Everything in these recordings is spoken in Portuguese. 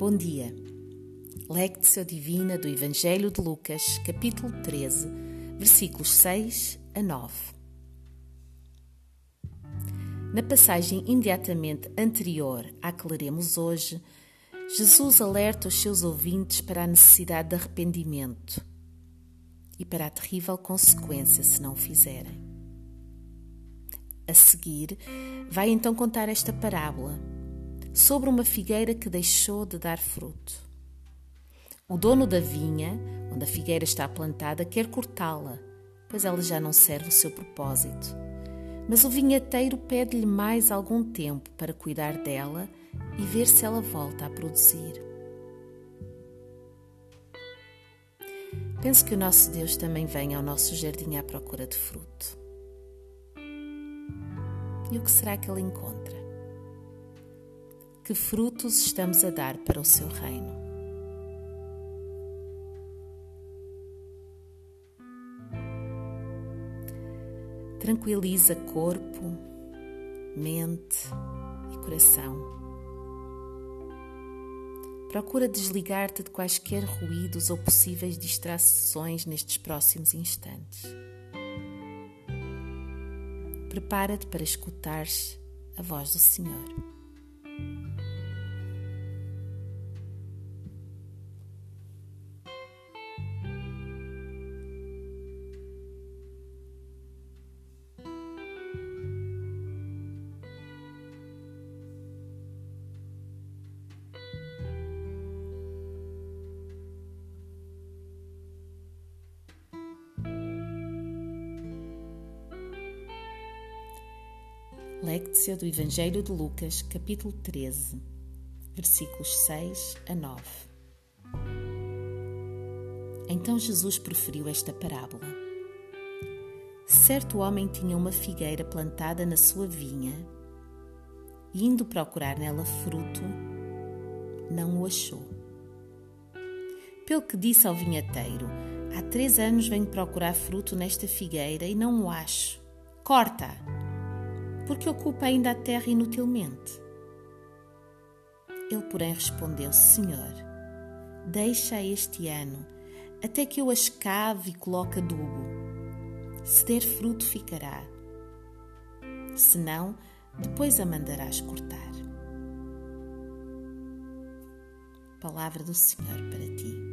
Bom dia. Lectio Divina do Evangelho de Lucas, capítulo 13, versículos 6 a 9. Na passagem imediatamente anterior à que leremos hoje, Jesus alerta os seus ouvintes para a necessidade de arrependimento e para a terrível consequência se não o fizerem. A seguir, vai então contar esta parábola sobre uma figueira que deixou de dar fruto. O dono da vinha, onde a figueira está plantada, quer cortá-la, pois ela já não serve o seu propósito. Mas o vinhateiro pede-lhe mais algum tempo para cuidar dela e ver se ela volta a produzir. Penso que o nosso Deus também vem ao nosso jardim à procura de fruto. E o que será que ele encontra? Que frutos estamos a dar para o seu reino? Tranquiliza corpo, mente e coração. Procura desligar-te de quaisquer ruídos ou possíveis distrações nestes próximos instantes. Prepara-te para escutares a voz do Senhor. Lectio do Evangelho de Lucas, capítulo 13, versículos 6 a 9. Então Jesus proferiu esta parábola. Certo homem tinha uma figueira plantada na sua vinha e, indo procurar nela fruto, não o achou. Pelo que disse ao vinhateiro: Há três anos venho procurar fruto nesta figueira e não o acho. Corta! Porque ocupa ainda a terra inutilmente. Ele, porém, respondeu: Senhor, deixa este ano, até que eu a escave e coloque adubo. Se der fruto, ficará. Se não, depois a mandarás cortar. Palavra do Senhor para ti.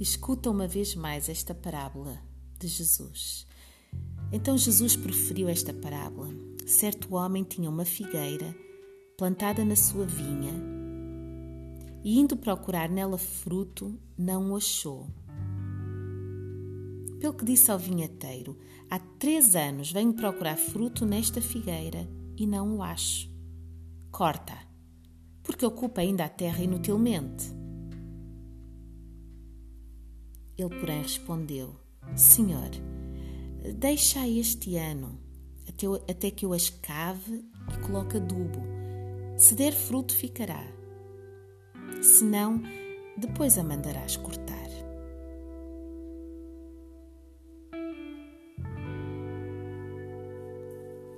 Escuta uma vez mais esta parábola de Jesus. Então Jesus proferiu esta parábola. Certo homem tinha uma figueira plantada na sua vinha e, indo procurar nela fruto, não o achou. Pelo que disse ao vinhateiro: Há três anos venho procurar fruto nesta figueira e não o acho. Corta, porque ocupa ainda a terra inutilmente. Ele, porém, respondeu: Senhor, deixa este ano, até, até que eu as cave e coloque adubo. Se der fruto, ficará. Se não, depois a mandarás cortar.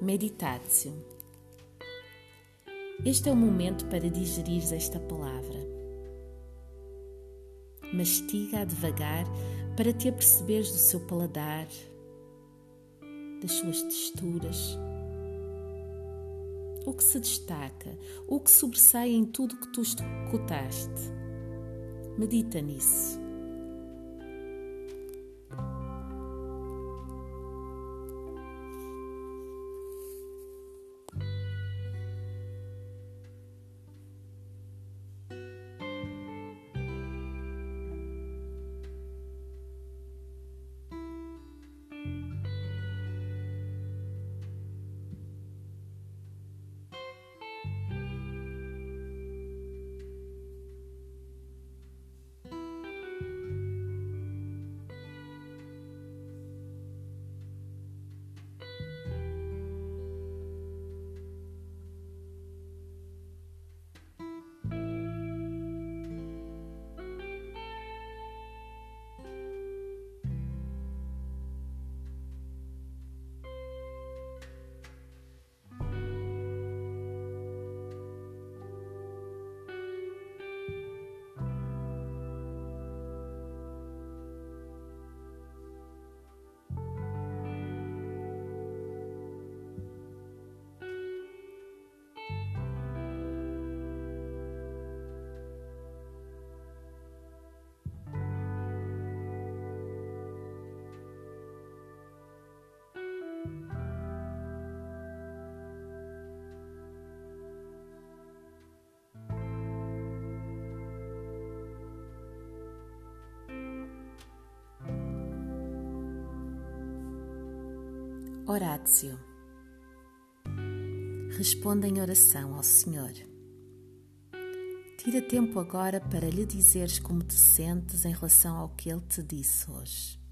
Meditatio. Este é o momento para digerires esta palavra mastiga-a devagar para te aperceberes do seu paladar, das suas texturas. O que se destaca, o que sobressai em tudo que tu escutaste. Medita nisso. Horácio. Responda em oração ao Senhor. Tira tempo agora para lhe dizeres como te sentes em relação ao que ele te disse hoje.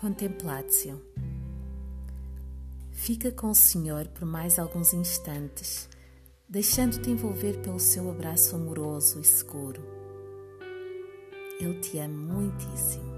Contemplatio. Fica com o Senhor por mais alguns instantes, deixando-te envolver pelo seu abraço amoroso e seguro. Ele te ama muitíssimo.